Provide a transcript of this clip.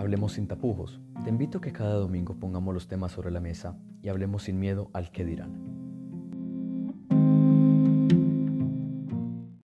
Hablemos sin tapujos. Te invito a que cada domingo pongamos los temas sobre la mesa y hablemos sin miedo al que dirán.